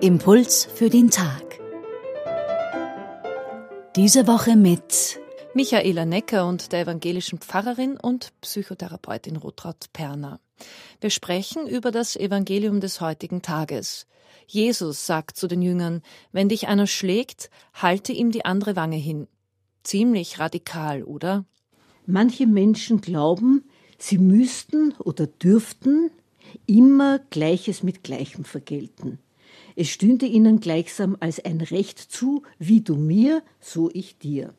Impuls für den Tag. Diese Woche mit Michaela Necker und der evangelischen Pfarrerin und Psychotherapeutin Rotraud Perner. Wir sprechen über das Evangelium des heutigen Tages. Jesus sagt zu den Jüngern, wenn dich einer schlägt, halte ihm die andere Wange hin. Ziemlich radikal, oder? Manche Menschen glauben, sie müssten oder dürften immer Gleiches mit Gleichem vergelten. Es stünde ihnen gleichsam als ein Recht zu, wie du mir, so ich dir.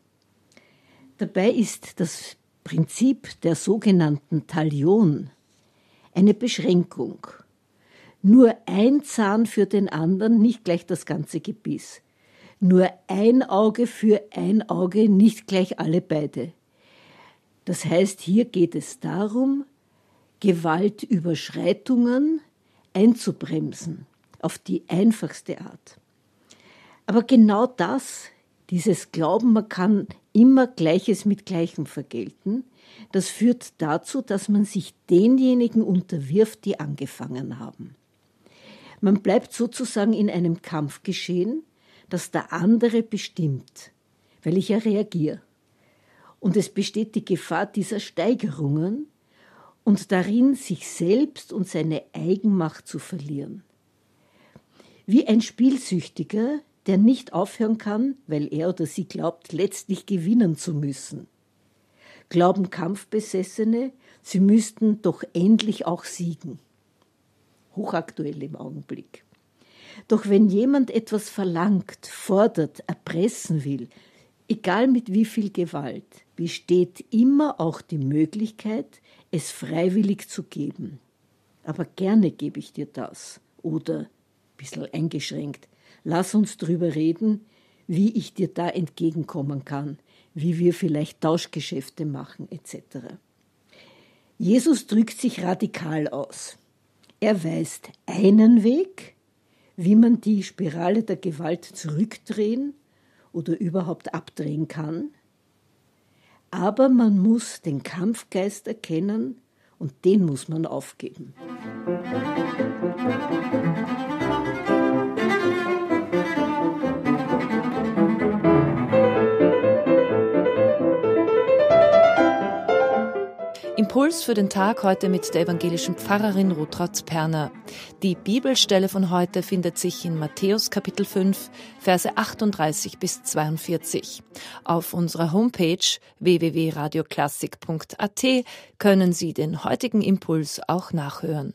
Dabei ist das Prinzip der sogenannten Talion eine Beschränkung. Nur ein Zahn für den anderen, nicht gleich das ganze Gebiss. Nur ein Auge für ein Auge, nicht gleich alle beide. Das heißt, hier geht es darum, Gewaltüberschreitungen einzubremsen auf die einfachste Art. Aber genau das, dieses Glauben, man kann immer Gleiches mit Gleichem vergelten, das führt dazu, dass man sich denjenigen unterwirft, die angefangen haben. Man bleibt sozusagen in einem Kampfgeschehen, das der andere bestimmt, weil ich ja reagiere. Und es besteht die Gefahr dieser Steigerungen und darin, sich selbst und seine Eigenmacht zu verlieren. Wie ein Spielsüchtiger, der nicht aufhören kann, weil er oder sie glaubt, letztlich gewinnen zu müssen. Glauben Kampfbesessene, sie müssten doch endlich auch siegen. Hochaktuell im Augenblick. Doch wenn jemand etwas verlangt, fordert, erpressen will, egal mit wie viel Gewalt, besteht immer auch die Möglichkeit, es freiwillig zu geben. Aber gerne gebe ich dir das. Oder bisschen eingeschränkt. Lass uns drüber reden, wie ich dir da entgegenkommen kann, wie wir vielleicht Tauschgeschäfte machen etc. Jesus drückt sich radikal aus. Er weist einen Weg, wie man die Spirale der Gewalt zurückdrehen oder überhaupt abdrehen kann. Aber man muss den Kampfgeist erkennen und den muss man aufgeben. Impuls für den Tag heute mit der evangelischen Pfarrerin Rutraud Perner. Die Bibelstelle von heute findet sich in Matthäus Kapitel 5, Verse 38 bis 42. Auf unserer Homepage www.radioklassik.at können Sie den heutigen Impuls auch nachhören.